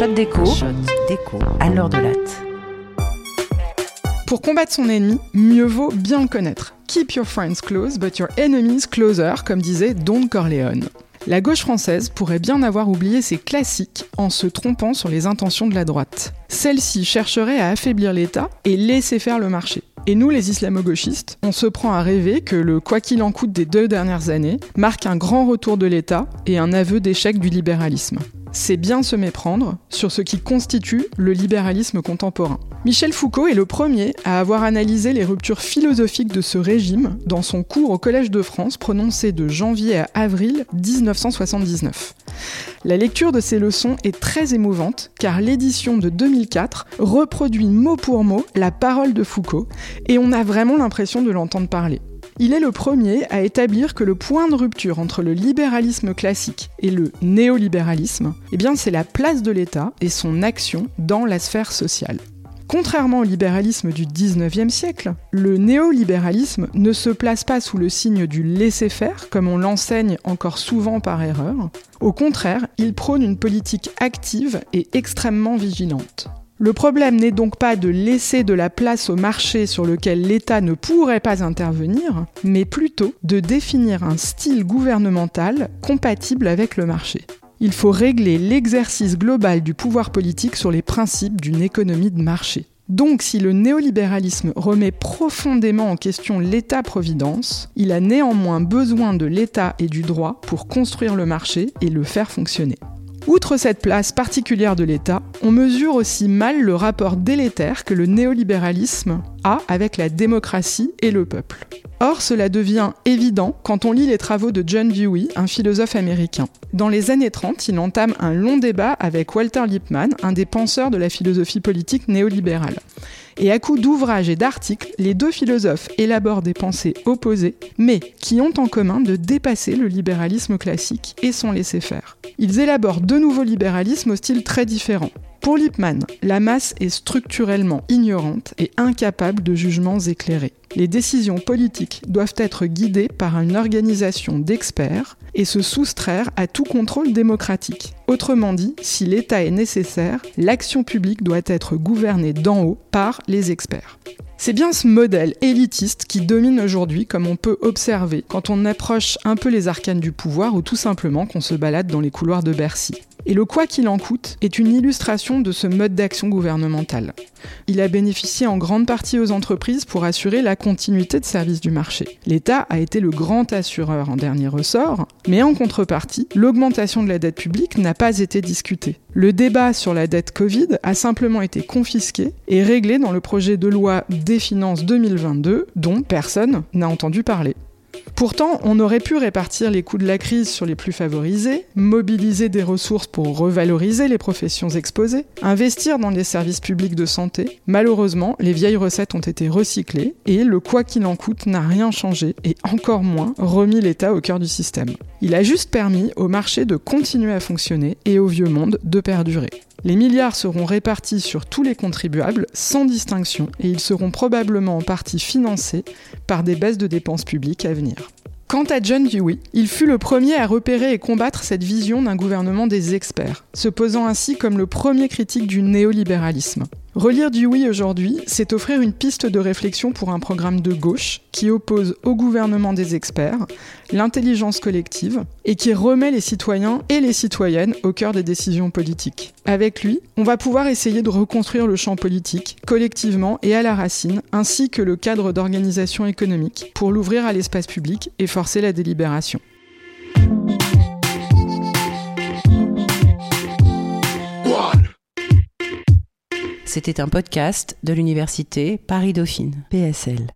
Shot déco. Shot déco. À l'heure de latte. Pour combattre son ennemi, mieux vaut bien le connaître. Keep your friends close, but your enemies closer, comme disait Don Corleone. La gauche française pourrait bien avoir oublié ses classiques en se trompant sur les intentions de la droite. Celle-ci chercherait à affaiblir l'État et laisser faire le marché. Et nous, les islamo-gauchistes, on se prend à rêver que le quoi qu'il en coûte des deux dernières années marque un grand retour de l'État et un aveu d'échec du libéralisme c'est bien se méprendre sur ce qui constitue le libéralisme contemporain. Michel Foucault est le premier à avoir analysé les ruptures philosophiques de ce régime dans son cours au Collège de France prononcé de janvier à avril 1979. La lecture de ces leçons est très émouvante car l'édition de 2004 reproduit mot pour mot la parole de Foucault et on a vraiment l'impression de l'entendre parler. Il est le premier à établir que le point de rupture entre le libéralisme classique et le néolibéralisme, eh c'est la place de l'État et son action dans la sphère sociale. Contrairement au libéralisme du 19e siècle, le néolibéralisme ne se place pas sous le signe du laisser-faire, comme on l'enseigne encore souvent par erreur. Au contraire, il prône une politique active et extrêmement vigilante. Le problème n'est donc pas de laisser de la place au marché sur lequel l'État ne pourrait pas intervenir, mais plutôt de définir un style gouvernemental compatible avec le marché. Il faut régler l'exercice global du pouvoir politique sur les principes d'une économie de marché. Donc si le néolibéralisme remet profondément en question l'État-providence, il a néanmoins besoin de l'État et du droit pour construire le marché et le faire fonctionner. Outre cette place particulière de l'État, on mesure aussi mal le rapport délétère que le néolibéralisme a avec la démocratie et le peuple. Or, cela devient évident quand on lit les travaux de John Dewey, un philosophe américain. Dans les années 30, il entame un long débat avec Walter Lippmann, un des penseurs de la philosophie politique néolibérale. Et à coup d'ouvrages et d'articles, les deux philosophes élaborent des pensées opposées, mais qui ont en commun de dépasser le libéralisme classique et son laisser-faire. Ils élaborent deux nouveaux libéralismes au style très différent. Pour Lippmann, la masse est structurellement ignorante et incapable de jugements éclairés. Les décisions politiques doivent être guidées par une organisation d'experts et se soustraire à tout contrôle démocratique. Autrement dit, si l'État est nécessaire, l'action publique doit être gouvernée d'en haut par les experts. C'est bien ce modèle élitiste qui domine aujourd'hui, comme on peut observer quand on approche un peu les arcanes du pouvoir ou tout simplement qu'on se balade dans les couloirs de Bercy. Et le quoi qu'il en coûte est une illustration de ce mode d'action gouvernemental. Il a bénéficié en grande partie aux entreprises pour assurer la continuité de service du marché. L'État a été le grand assureur en dernier ressort, mais en contrepartie, l'augmentation de la dette publique n'a pas été discutée. Le débat sur la dette Covid a simplement été confisqué et réglé dans le projet de loi des finances 2022 dont personne n'a entendu parler. Pourtant, on aurait pu répartir les coûts de la crise sur les plus favorisés, mobiliser des ressources pour revaloriser les professions exposées, investir dans les services publics de santé. Malheureusement, les vieilles recettes ont été recyclées et le quoi qu'il en coûte n'a rien changé et encore moins remis l'État au cœur du système. Il a juste permis au marché de continuer à fonctionner et au vieux monde de perdurer. Les milliards seront répartis sur tous les contribuables sans distinction et ils seront probablement en partie financés par des baisses de dépenses publiques à venir. Quant à John Dewey, il fut le premier à repérer et combattre cette vision d'un gouvernement des experts, se posant ainsi comme le premier critique du néolibéralisme. Relire du oui aujourd'hui, c'est offrir une piste de réflexion pour un programme de gauche qui oppose au gouvernement des experts l'intelligence collective et qui remet les citoyens et les citoyennes au cœur des décisions politiques. Avec lui, on va pouvoir essayer de reconstruire le champ politique collectivement et à la racine, ainsi que le cadre d'organisation économique pour l'ouvrir à l'espace public et forcer la délibération. C'était un podcast de l'université Paris-Dauphine, PSL.